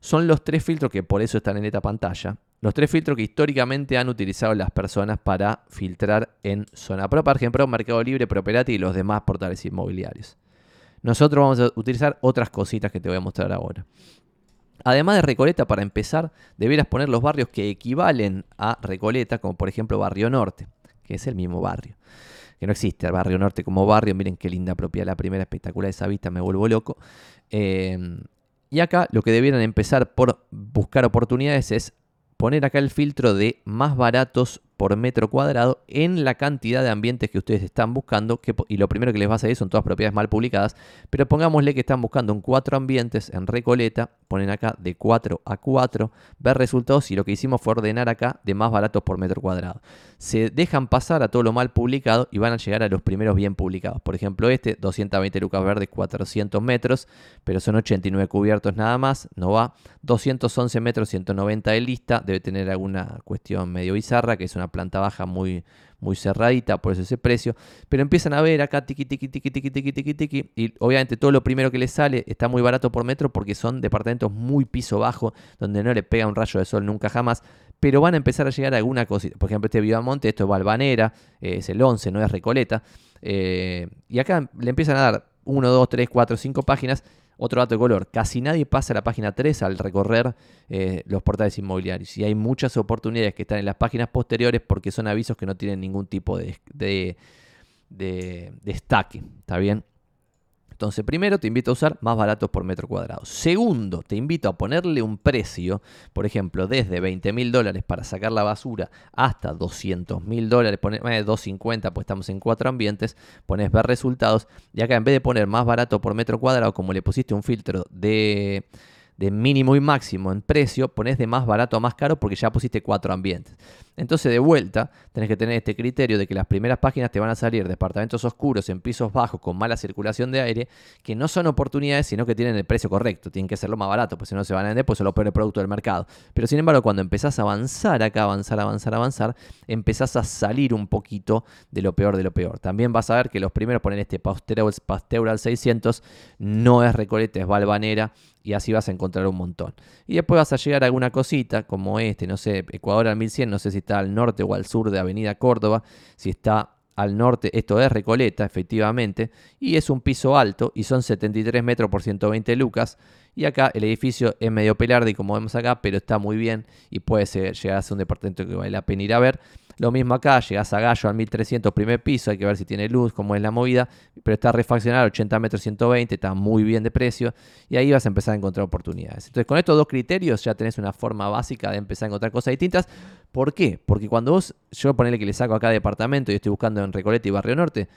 Son los tres filtros que por eso están en esta pantalla. Los tres filtros que históricamente han utilizado las personas para filtrar en zona pro, por ejemplo, Mercado Libre, Properati y los demás portales inmobiliarios. Nosotros vamos a utilizar otras cositas que te voy a mostrar ahora. Además de Recoleta, para empezar, deberás poner los barrios que equivalen a Recoleta, como por ejemplo Barrio Norte, que es el mismo barrio. Que no existe el Barrio Norte como barrio. Miren qué linda propiedad, la primera espectacular esa vista, me vuelvo loco. Eh, y acá lo que debieran empezar por buscar oportunidades es poner acá el filtro de más baratos por metro cuadrado en la cantidad de ambientes que ustedes están buscando. Y lo primero que les va a salir son todas propiedades mal publicadas. Pero pongámosle que están buscando en cuatro ambientes en Recoleta. Ponen acá de 4 a 4. Ver resultados y lo que hicimos fue ordenar acá de más baratos por metro cuadrado. Se dejan pasar a todo lo mal publicado y van a llegar a los primeros bien publicados. Por ejemplo este, 220 lucas verdes, 400 metros. Pero son 89 cubiertos nada más. No va. 211 metros, 190 de lista. Debe tener alguna cuestión medio bizarra que es una planta baja muy, muy cerradita, por eso ese precio. Pero empiezan a ver acá tiqui, tiqui, tiqui, tiqui, tiqui, tiqui, tiqui. Y obviamente todo lo primero que les sale está muy barato por metro porque son departamentos muy piso bajo, donde no le pega un rayo de sol nunca jamás. Pero van a empezar a llegar alguna cosita. Por ejemplo, este Vivamonte, esto es Valvanera, eh, es el 11, no es Recoleta. Eh, y acá le empiezan a dar 1, 2, 3, 4, 5 páginas otro dato de color, casi nadie pasa a la página 3 al recorrer eh, los portales inmobiliarios y hay muchas oportunidades que están en las páginas posteriores porque son avisos que no tienen ningún tipo de, de, de, de ¿está bien? Entonces, primero te invito a usar más baratos por metro cuadrado. Segundo, te invito a ponerle un precio, por ejemplo, desde 20 mil dólares para sacar la basura hasta 200 mil dólares, poner, 250, pues estamos en cuatro ambientes, pones ver resultados y acá en vez de poner más barato por metro cuadrado, como le pusiste un filtro de de mínimo y máximo en precio, pones de más barato a más caro porque ya pusiste cuatro ambientes. Entonces, de vuelta, tenés que tener este criterio de que las primeras páginas te van a salir departamentos oscuros en pisos bajos con mala circulación de aire, que no son oportunidades, sino que tienen el precio correcto. Tienen que serlo más barato, pues si no se van a vender, pues son los peores productos del mercado. Pero sin embargo, cuando empezás a avanzar acá, avanzar, avanzar, avanzar, empezás a salir un poquito de lo peor de lo peor. También vas a ver que los primeros ponen este Pasteural 600, no es Recoleta, es Valvanera y así vas a encontrar un montón. Y después vas a llegar a alguna cosita como este, no sé, Ecuador al 1100, no sé si está al norte o al sur de Avenida Córdoba, si está al norte, esto es Recoleta, efectivamente, y es un piso alto y son 73 metros por 120 lucas. Y acá el edificio es medio pelardi, como vemos acá, pero está muy bien y puede ser, llegar a ser un departamento que vale la pena ir a ver. Lo mismo acá, llegas a Gallo al 1300 primer piso, hay que ver si tiene luz, cómo es la movida, pero está refaccionado 80 metros 120, está muy bien de precio y ahí vas a empezar a encontrar oportunidades. Entonces con estos dos criterios ya tenés una forma básica de empezar a encontrar cosas distintas. ¿Por qué? Porque cuando vos, yo ponerle que le saco acá departamento y estoy buscando en Recoleta y Barrio Norte,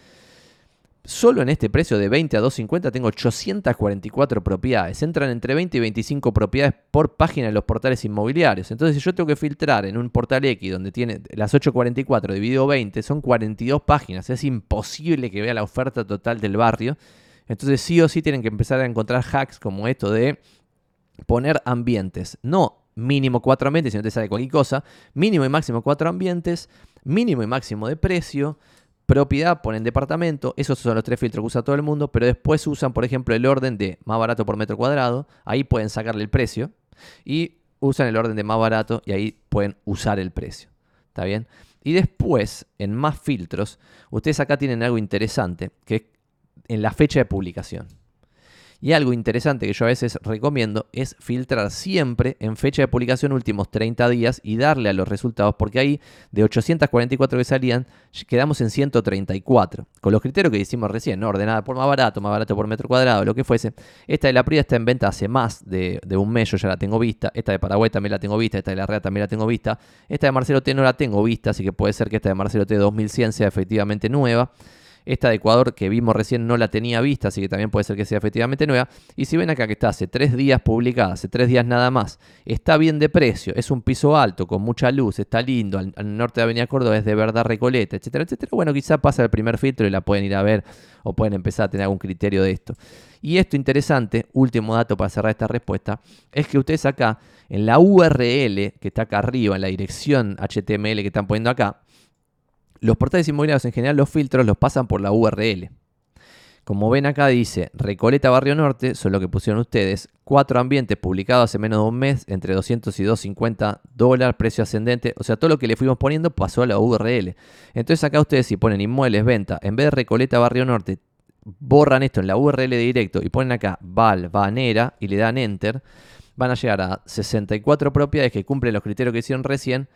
Solo en este precio de 20 a 250 tengo 844 propiedades. Entran entre 20 y 25 propiedades por página en los portales inmobiliarios. Entonces, si yo tengo que filtrar en un portal X donde tiene las 844 dividido 20, son 42 páginas. Es imposible que vea la oferta total del barrio. Entonces, sí o sí tienen que empezar a encontrar hacks como esto de poner ambientes. No mínimo 4 ambientes, si no te sale cualquier cosa. Mínimo y máximo 4 ambientes. Mínimo y máximo de precio Propiedad ponen departamento, esos son los tres filtros que usa todo el mundo, pero después usan, por ejemplo, el orden de más barato por metro cuadrado, ahí pueden sacarle el precio, y usan el orden de más barato y ahí pueden usar el precio. ¿Está bien? Y después, en más filtros, ustedes acá tienen algo interesante, que es en la fecha de publicación. Y algo interesante que yo a veces recomiendo es filtrar siempre en fecha de publicación últimos 30 días y darle a los resultados, porque ahí de 844 que salían, quedamos en 134. Con los criterios que hicimos recién, ¿no? ordenada por más barato, más barato por metro cuadrado, lo que fuese. Esta de la Prida está en venta hace más de, un mes, yo ya la tengo vista. Esta de Paraguay también la tengo vista. Esta de la Rea también la tengo vista. Esta de Marcelo T no la tengo vista, así que puede ser que esta de Marcelo T 2100 sea efectivamente nueva. Esta de Ecuador que vimos recién no la tenía vista, así que también puede ser que sea efectivamente nueva. Y si ven acá que está hace tres días publicada, hace tres días nada más, está bien de precio, es un piso alto, con mucha luz, está lindo, al, norte de Avenida Córdoba es de verdad Recoleta, etcétera, etcétera. Bueno, quizá pasa el primer filtro y la pueden ir a ver o pueden empezar a tener algún criterio de esto. Y esto interesante, último dato para cerrar esta respuesta, es que ustedes acá, en la URL que está acá arriba, en la dirección HTML que están poniendo acá, los portales inmobiliarios en general, los filtros los pasan por la URL. Como ven acá dice Recoleta Barrio Norte, son lo que pusieron ustedes, cuatro ambientes publicados hace menos de un mes, entre 200 y 250 dólares, precio ascendente, o sea, todo lo que le fuimos poniendo pasó a la URL. Entonces acá ustedes si ponen inmuebles, venta, en vez de Recoleta Barrio Norte, borran esto en la URL directo y ponen acá Val, Vanera y le dan Enter, van a llegar a 64 propiedades que cumplen los criterios que hicieron recién,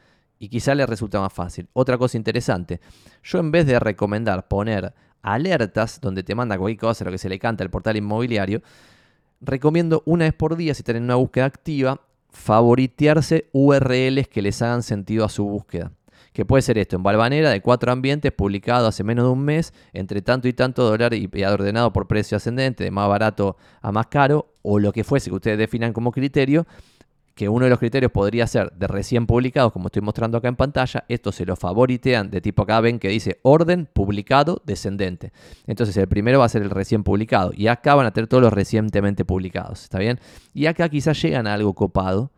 y quizá le resulta más fácil. Otra cosa interesante, yo en vez de recomendar poner alertas donde te manda cualquier cosa, lo que se le canta al portal inmobiliario, recomiendo una vez por día, si tienen una búsqueda activa, favoritearse URLs que les hagan sentido a su búsqueda. Que puede ser esto, en Balvanera, de cuatro ambientes, publicado hace menos de un mes, entre tanto y tanto dólar y ordenado por precio ascendente, de más barato a más caro, o lo que fuese que ustedes definan como criterio, que uno de los criterios podría ser de recién publicados, como estoy mostrando acá en pantalla, esto se lo favoritean de tipo acá ven que dice orden publicado descendente. Entonces el primero va a ser el recién publicado y acá van a tener todos los recientemente publicados, ¿está bien? Y acá quizás llegan a algo copado,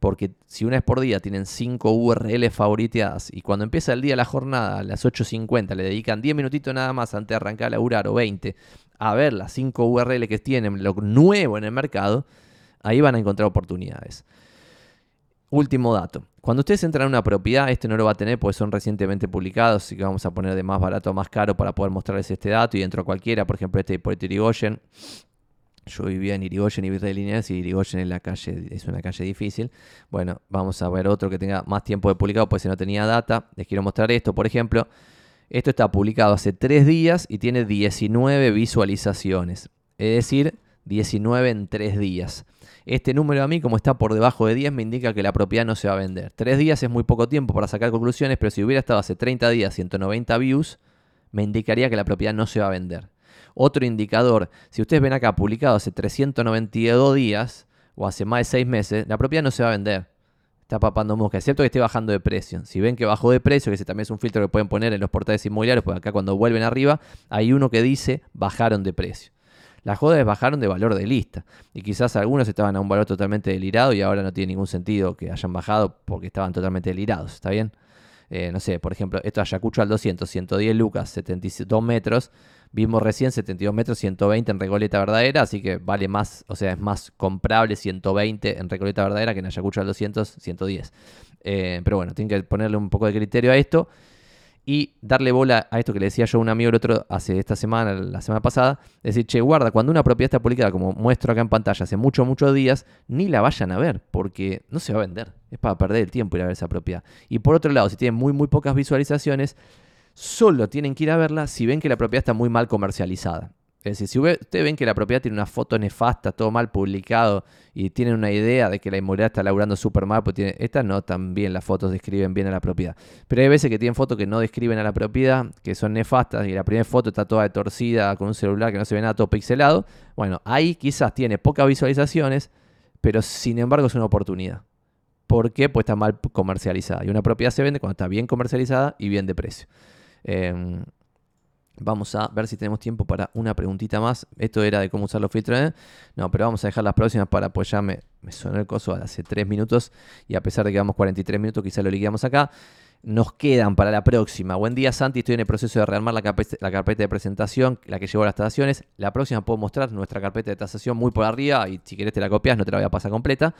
porque si una vez por día tienen 5 URLs favoriteadas y cuando empieza el día la jornada a las 8.50 le dedican 10 minutitos nada más antes de arrancar a laburar o 20 a ver las 5 URLs que tienen, lo nuevo en el mercado, Ahí van a encontrar oportunidades. Último dato. Cuando ustedes entran a una propiedad, este no lo va a tener porque son recientemente publicados, así que vamos a poner de más barato a más caro para poder mostrarles este dato y entro a cualquiera, por ejemplo este por Irigoyen. Yo vivía en Irigoyen y Virrey Liniers y Irigoyen en la calle, es una calle difícil. Bueno, vamos a ver otro que tenga más tiempo de publicado, pues si no tenía data. Les quiero mostrar esto, por ejemplo. Esto está publicado hace 3 días y tiene 19 visualizaciones. Es decir, 19 en 3 días. Este número a mí, como está por debajo de 10, me indica que la propiedad no se va a vender. 3 días es muy poco tiempo para sacar conclusiones, pero si hubiera estado hace 30 días 190 views, me indicaría que la propiedad no se va a vender. Otro indicador, si ustedes ven acá publicado hace 392 días o hace más de 6 meses, la propiedad no se va a vender. Está papando mosca, excepto que esté bajando de precio. Si ven que bajó de precio, que ese también es un filtro que pueden poner en los portales inmobiliarios, porque acá cuando vuelven arriba hay uno que dice bajaron de precio. Las jodas bajaron de valor de lista. Y quizás algunos estaban a un valor totalmente delirado y ahora no tiene ningún sentido que hayan bajado porque estaban totalmente delirados. ¿Está bien? Eh, no sé, por ejemplo, esto Ayacucho al 200, 110 lucas, 72 metros. Vimos recién 72 metros, 120 en Recoleta Verdadera, así que vale más, o sea, es más comprable 120 en Recoleta Verdadera que en Ayacucho al 200, 110. Eh, pero bueno, tienen que ponerle un poco de criterio a esto y darle bola a esto que le decía yo a un amigo el otro hace esta semana, la semana pasada, decir, che, guarda, cuando una propiedad está publicada, como muestro acá en pantalla, hace muchos, muchos días, ni la vayan a ver, porque no se va a vender. Es para perder el tiempo ir a ver esa propiedad. Y por otro lado, si tienen muy, muy pocas visualizaciones, solo tienen que ir a verla si ven que la propiedad está muy mal comercializada. Es decir, si ustedes ven que la propiedad tiene una foto nefasta, todo mal publicado, y tienen una idea de que la inmobiliaria está laburando súper mal, pues tiene, estas no también las fotos describen bien a la propiedad. Pero hay veces que tienen fotos que no describen a la propiedad, que son nefastas, y la primera foto está toda torcida con un celular que no se ve nada todo pixelado. Bueno, ahí quizás tiene pocas visualizaciones, pero sin embargo es una oportunidad. ¿Por qué? Pues está mal comercializada. Y una propiedad se vende cuando está bien comercializada y bien de precio. Em, Vamos a ver si tenemos tiempo para una preguntita más. Esto era de cómo usar los filtros. ¿eh? No, pero vamos a dejar las próximas para pues ya me, sonó el coso hace 3 minutos y a pesar de que vamos 43 minutos, quizá lo liquidamos acá. Nos quedan para la próxima. Buen día, Santi. Estoy en el proceso de rearmar la, carpeta, de presentación, la que llevo a las tasaciones. La próxima puedo mostrar nuestra carpeta de tasación muy por arriba y si querés te la copias, no te la voy a pasar completa.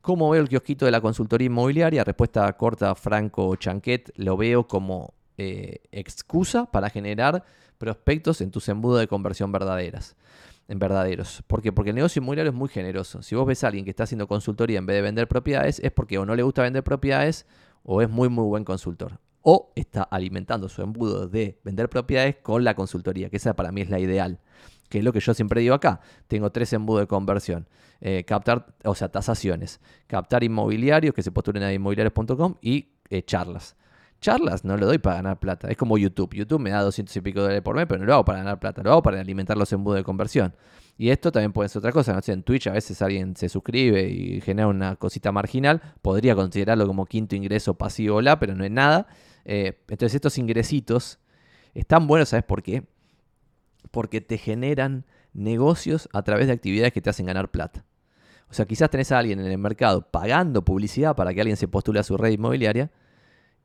¿Cómo veo el kiosquito de la consultoría inmobiliaria? Respuesta corta, Franco Chanquet. Lo veo como eh, excusa para generar prospectos en tus embudos de conversión verdaderas. en verdaderos. ¿Por qué? Porque el negocio inmobiliario es muy generoso. Si vos ves a alguien que está haciendo consultoría en vez de vender propiedades, es porque o no le gusta vender propiedades o es muy, muy buen consultor. O está alimentando su embudo de vender propiedades con la consultoría, que esa para mí es la ideal. Que es lo que yo siempre digo acá. Tengo tres embudos de conversión. Eh, captar, o sea, tasaciones. Captar inmobiliarios que se postulen a inmobiliarios.com y eh, charlas. Charlas no lo doy para ganar plata. Es como YouTube. YouTube me da 200 y pico dólares por mes, pero no lo hago para ganar plata. Lo hago para alimentar los embudos de conversión. Y esto también puede ser otra cosa. ¿no? en Twitch a veces alguien se suscribe y genera una cosita marginal. Podría considerarlo como quinto ingreso pasivo o la, pero no es nada. Eh, entonces estos ingresitos están buenos, ¿sabes por qué? Porque te generan negocios a través de actividades que te hacen ganar plata. O sea, quizás tenés a alguien en el mercado pagando publicidad para que alguien se postule a su red inmobiliaria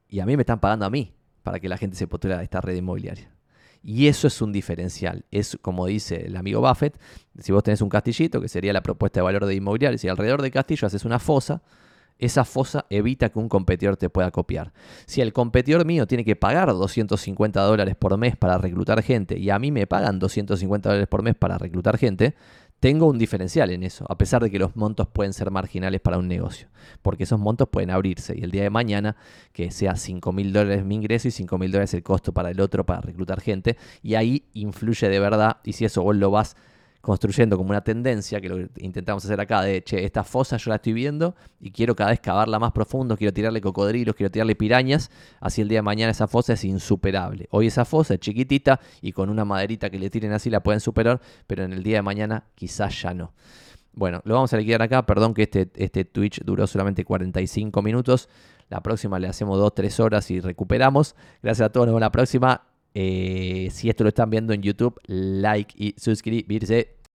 y a mí me están pagando a mí para que la gente se postule a esta red inmobiliaria. Y eso es un diferencial. Es como dice el amigo Buffett, si vos tenés un castillito, que sería la propuesta de valor de inmobiliario, si alrededor del castillo haces una fosa, esa fosa evita que un competidor te pueda copiar. Si el competidor mío tiene que pagar 250 dólares por mes para reclutar gente y a mí me pagan 250 dólares por mes para reclutar gente, tengo un diferencial en eso, a pesar de que los montos pueden ser marginales para un negocio, porque esos montos pueden abrirse y el día de mañana que sea 5 mil dólares mi ingreso y 5 mil dólares el costo para el otro para reclutar gente, y ahí influye de verdad, y si eso vos lo vas construyendo como una tendencia, que lo intentamos hacer acá, de, che, esta fosa yo la estoy viendo y quiero cada vez cavarla más profundo, quiero tirarle cocodrilos, quiero tirarle pirañas, así el día de mañana esa fosa es insuperable. Hoy esa fosa es chiquitita y con una maderita que le tiren así la pueden superar, pero en el día de mañana quizás ya no. Bueno, lo vamos a liquidar acá, perdón que este, este Twitch duró solamente 45 minutos, la próxima le hacemos 2-3 horas y recuperamos. Gracias a todos, nos vemos la próxima. Eh, si esto lo están viendo en YouTube, like y suscribirse.